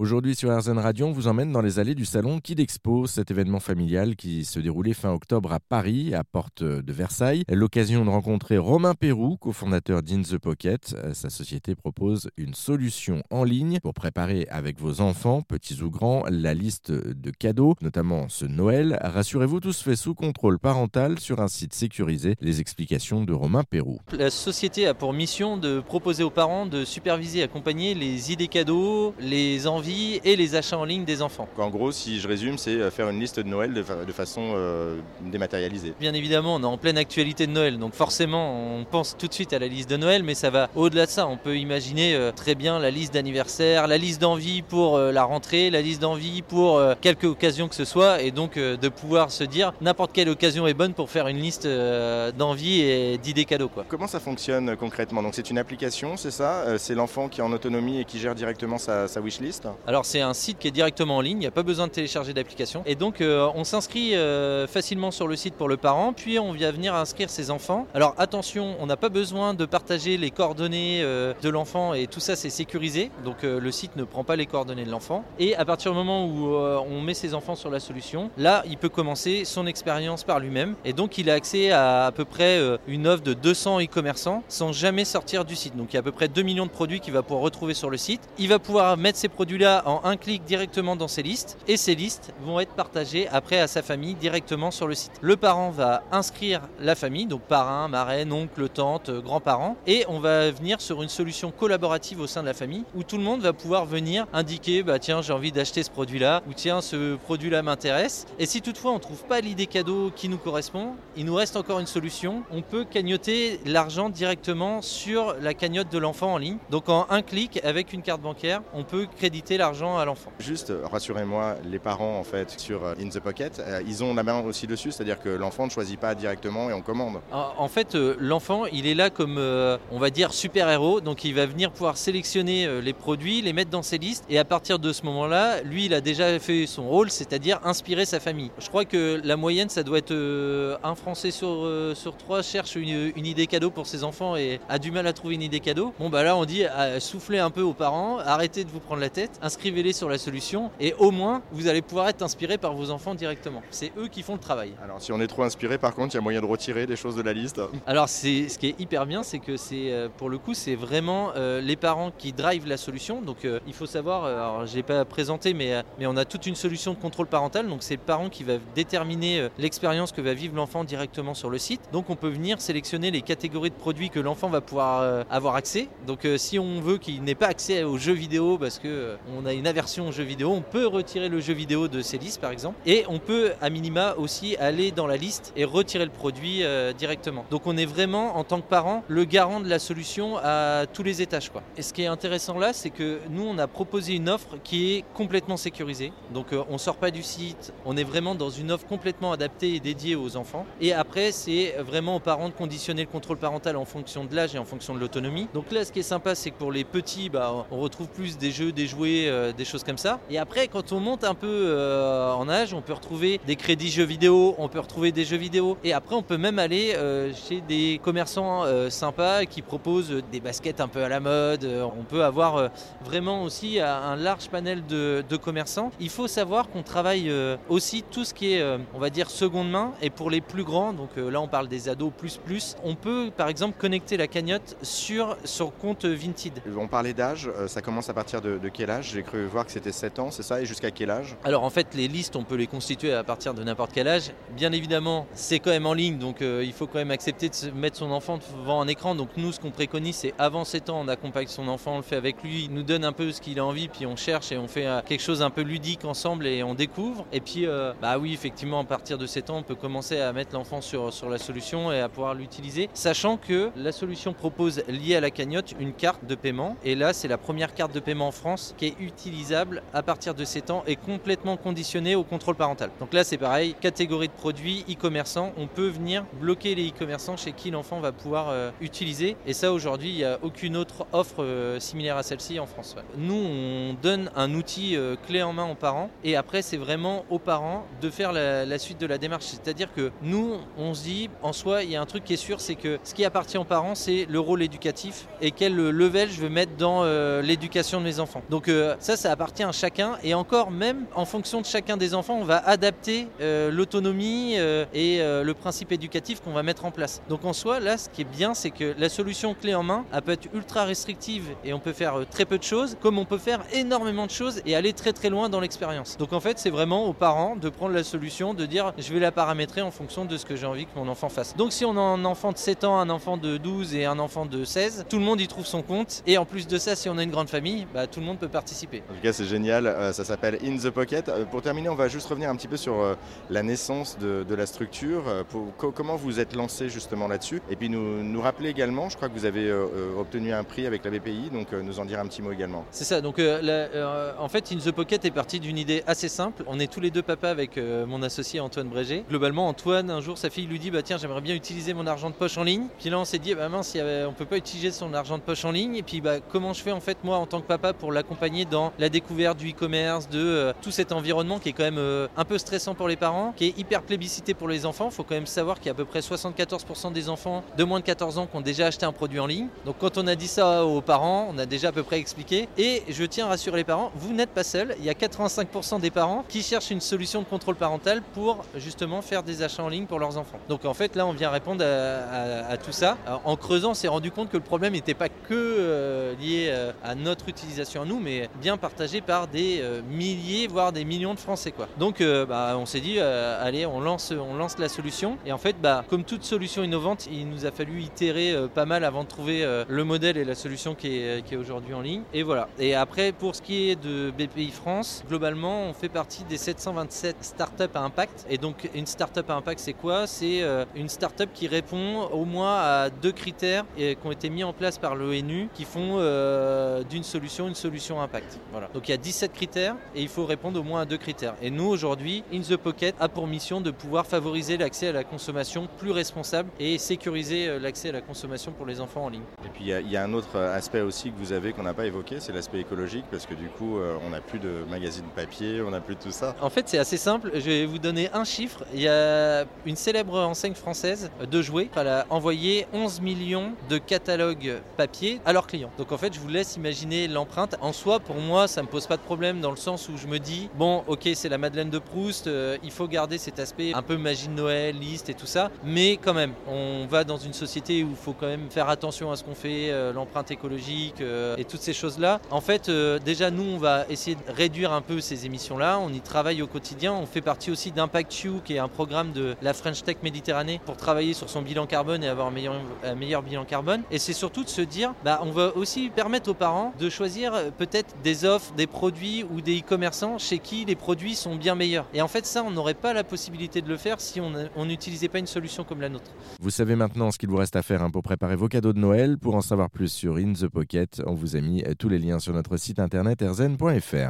Aujourd'hui sur RZN Radio, on vous emmène dans les allées du salon Kid Expo, cet événement familial qui se déroulait fin octobre à Paris, à Porte de Versailles. L'occasion de rencontrer Romain Pérou, cofondateur d'In the Pocket. Sa société propose une solution en ligne pour préparer avec vos enfants, petits ou grands, la liste de cadeaux, notamment ce Noël. Rassurez-vous, tout se fait sous contrôle parental sur un site sécurisé. Les explications de Romain Pérou. La société a pour mission de proposer aux parents de superviser et accompagner les idées cadeaux, les envies et les achats en ligne des enfants. En gros, si je résume, c'est euh, faire une liste de Noël de, façon euh, dématérialisée. Bien évidemment, on est en pleine actualité de Noël, donc forcément, on pense tout de suite à la liste de Noël, mais ça va au-delà de ça. On peut imaginer euh, très bien la liste d'anniversaire, la liste d'envie pour la rentrée, la liste d'envie pour quelque occasion que ce soit, et donc de pouvoir se dire n'importe quelle occasion est bonne pour faire une liste d'envie et d'idées cadeaux. Quoi. Comment ça fonctionne concrètement? Donc c'est une application, c'est ça? C'est l'enfant qui est en autonomie et qui gère directement sa, sa wishlist? Alors c'est un site qui est directement en ligne, il n'y a pas besoin de télécharger d'application. Et donc euh, on s'inscrit euh, facilement sur le site pour le parent, puis on vient venir inscrire ses enfants. Alors attention, on n'a pas besoin de partager les coordonnées euh, de l'enfant et tout ça c'est sécurisé. Donc le site ne prend pas les coordonnées de l'enfant. Et à partir du moment où on met ses enfants sur la solution, là il peut commencer son expérience par lui-même. Et donc il a accès à à peu près une offre de 200 e-commerçants sans jamais sortir du site. Donc il y a à peu près 2 millions de produits qu'il va pouvoir retrouver sur le site. Il va pouvoir mettre ces en un clic directement dans ses listes et ces listes vont être partagées après à sa famille directement sur le site. Le parent va inscrire la famille, donc parrain, marraine, oncle, tante, grands-parents, et on va venir sur une solution collaborative au sein de la famille où tout le monde va pouvoir venir indiquer bah tiens j'ai envie d'acheter ce produit-là ou tiens ce produit-là m'intéresse. Et si toutefois on trouve pas l'idée cadeau qui nous correspond, il nous reste encore une solution. On peut cagnoter l'argent directement sur la cagnotte de l'enfant en ligne. Donc en un clic avec une carte bancaire, on peut créditer l'argent à l'enfant. Juste, euh, rassurez-moi, les parents en fait sur euh, In the Pocket, euh, ils ont la main aussi dessus, c'est-à-dire que l'enfant ne choisit pas directement et on commande. En fait, l'enfant, il est là comme, on va dire, super-héros, donc il va venir pouvoir sélectionner les produits, les mettre dans ses listes, et à partir de ce moment-là, lui, il a déjà fait son rôle, c'est-à-dire inspirer sa famille. Je crois que la moyenne, ça doit être un Français sur, sur trois cherche une, une, idée cadeau pour ses enfants et a du mal à trouver une idée cadeau. Bon, bah là, on dit, soufflez un peu aux parents, arrêtez de vous prendre la tête, inscrivez-les sur la solution et au moins vous allez pouvoir être inspiré par vos enfants directement. C'est eux qui font le travail. Alors si on est trop inspiré par contre, il y a moyen de retirer des choses de la liste Alors c'est ce qui est hyper bien, c'est que c'est euh, pour le coup c'est vraiment euh, les parents qui drivent la solution. Donc euh, il faut savoir, alors je l'ai pas présenté mais, mais on a toute une solution de contrôle parental. Donc c'est le parent qui va déterminer l'expérience que va vivre l'enfant directement sur le site. Donc on peut venir sélectionner les catégories de produits que l'enfant va pouvoir avoir accès. Donc si on veut qu'il n'ait pas accès aux jeux vidéo parce que on a une aversion aux jeux vidéo, on peut retirer le jeu vidéo de ces listes par exemple. Et on peut à minima aussi aller dans la liste et retirer le produit euh, directement. Donc on est vraiment en tant que parent le garant de la solution à tous les étages. Quoi. Et ce qui est intéressant là, c'est que nous on a proposé une offre qui est complètement sécurisée. Donc euh, on sort pas du site, on est vraiment dans une offre complètement adaptée et dédiée aux enfants. Et après c'est vraiment aux parents de conditionner le contrôle parental en fonction de l'âge et en fonction de l'autonomie. Donc là ce qui est sympa c'est que pour les petits, bah, on retrouve plus des jeux, des jouets, euh, des choses comme ça. Et après, quand on monte un peu euh, en âge, on peut retrouver des crédits jeux vidéo, on peut retrouver des jeux vidéo. Et après, on peut même aller euh, chez des commerçants sympas qui proposent des baskets un peu à la mode. On peut avoir vraiment aussi un large panel de, commerçants. Il faut savoir qu'on travaille aussi tout ce qui est, on va dire, seconde main. Et pour les plus grands, donc là, on parle des ados plus plus, on peut par exemple connecter la cagnotte sur son compte Vinted. On parlait d'âge, ça commence à partir de, de quel âge? J'ai cru voir que c'était 7 ans, c'est ça Et jusqu'à quel âge? Alors en fait, les listes, on peut les constituer à partir de n'importe quel âge. Bien évidemment, c'est quand même en ligne, donc euh, il faut quand même accepter de mettre son enfant devant un écran. Donc nous, ce qu'on préconise, c'est avant 7 ans, on accompagne son enfant, on le fait avec lui, il nous donne un peu ce qu'il a envie, puis on cherche et on fait euh, quelque chose un peu ludique ensemble et on découvre. Et puis, euh, bah oui, effectivement, à partir de 7 ans, on peut commencer à mettre l'enfant sur, sur la solution et à pouvoir l'utiliser, sachant que la solution propose, liée à la cagnotte, une carte de paiement. Et là, c'est la première carte de paiement en France qui est utilisable à partir de 7 ans et complètement conditionnée au contrôle parental. Donc là, c'est pareil, catégorie de produits, e-commerçants, on peut venir bloquer les e-commerçants chez qui l'enfant va pouvoir euh, utiliser. Et ça, aujourd'hui, il n'y a aucune autre offre euh, similaire à celle-ci en France. Nous, on donne un outil euh, clé en main aux parents et après, c'est vraiment aux parents de faire la, suite de la démarche. C'est-à-dire que nous, on se dit, en soi, il y a un truc qui est sûr, c'est que ce qui appartient aux parents, c'est le rôle éducatif et quel level je veux mettre dans l'éducation de mes enfants. Donc ça, ça appartient à chacun. Et encore, même en fonction de chacun des enfants, on va adapter euh, l'autonomie euh, et le principe éducatif qu'on va mettre en place. Donc en soi, là, ce qui est bien, c'est que la solution clé en main, elle peut être ultra restrictive et on peut faire très peu de choses, comme on peut faire énormément de choses et aller très très loin dans l'expérience. Donc en fait, c'est vraiment aux parents de prendre la solution, de dire je vais la paramétrer en fonction de ce que j'ai envie que mon enfant fasse. Donc si on a un enfant de 7 ans, un enfant de 12 et un enfant de 16, tout le monde y trouve son compte. Et en plus de ça, si on a une grande famille, bah, tout le monde peut participer. En tout cas, c'est génial. Euh, ça s'appelle In the Pocket. Euh, pour terminer, on va juste revenir un petit peu sur euh, la naissance de, la structure. comment vous êtes lancé justement là-dessus? Et puis nous, nous rappeler également, je crois que vous avez obtenu un prix avec la BPI, donc nous en dire un petit mot également. C'est ça. Donc en fait, In the Pocket est parti d'une idée assez simple. On est tous les deux papas avec mon associé Antoine Brégé. Globalement, Antoine, un jour, sa fille lui dit bah tiens, j'aimerais bien utiliser mon argent de poche en ligne. Puis là, on s'est dit bah mince, on peut pas utiliser son argent de poche en ligne. Et puis bah comment je fais en fait moi en tant que papa pour l'accompagner dans la découverte du e-commerce, de euh, tout cet environnement qui est quand même euh, un peu stressant pour les parents, qui est hyper plébiscité pour les enfants. Il faut quand même savoir qu'il y a à peu près 74% des enfants de moins de 14 ans qui ont déjà acheté un produit en ligne. Donc quand on a dit ça aux parents, on a déjà à peu près expliqué. Et je tiens à rassurer les parents, vous n'êtes pas seuls. Il y a 85% des parents qui cherchent une solution de contrôle parental pour justement faire des achats en ligne pour leurs enfants. Donc en fait là on vient répondre à, tout ça. en creusant, on s'est rendu compte que le problème n'était pas que euh, lié à notre utilisation à nous, mais bien partagé par des euh, milliers, voire des millions de Français. Quoi. Donc euh, bah, on s'est dit, euh, allez, on lance, on lance la solution. Et en fait, bah, comme toute solution innovante, il nous a fallu itérer pas mal avant de trouver le modèle et la solution qui est, aujourd'hui en ligne. Et voilà. Et après, pour ce qui est de BPI France, globalement, on fait partie des 727 startups à impact. Et donc, une startup à impact, c'est quoi? C'est une startup qui répond au moins à deux critères qui ont été mis en place par l'ONU qui font d'une solution une solution impact. Voilà. Donc il y a 17 critères et il faut répondre au moins à deux critères. Et nous aujourd'hui, In the Pocket a pour mission de pouvoir favoriser l'accès à la consommation plus responsable et sécuriser euh, l'accès à la consommation pour les enfants en ligne. Et puis il y, a un autre aspect aussi que vous avez qu'on n'a pas évoqué, c'est l'aspect écologique parce que du coup euh, on n'a plus de magazines papier, on n'a plus de tout ça. En fait c'est assez simple, je vais vous donner un chiffre. Il y a une célèbre enseigne française de jouets, elle a envoyé 11 millions de catalogues papier à leurs clients. Donc en fait je vous laisse imaginer l'empreinte. En soi, pour moi, ça me pose pas de problème dans le sens où je me dis, bon, ok, c'est la Madeleine de Proust, euh, il faut garder cet aspect un peu magie de Noël, liste et tout ça, mais quand même, on va dans une société où il faut quand même faire attention à ce qu'on fait, euh, l'empreinte écologique euh, et toutes ces choses-là. En fait, déjà, nous, on va essayer de réduire un peu ces émissions-là, on y travaille au quotidien, on fait partie aussi d'Impact You, qui est un programme de la French Tech Méditerranée pour travailler sur son bilan carbone et avoir un meilleur, bilan carbone. Et c'est surtout de se dire, bah, on va aussi permettre aux parents de choisir peut-être des offres, des produits ou des e-commerçants chez qui les produits sont bien meilleurs. Et en fait, ça, on n'aurait pas la possibilité de le faire si on n'utilisait pas une solution comme la nôtre. Vous savez maintenant ce qu'il vous reste à faire hein, pour préparer vos cadeaux de Noël. Pour en savoir plus sur In the Pocket, on vous a mis euh, tous les liens sur notre site internet erzen.fr.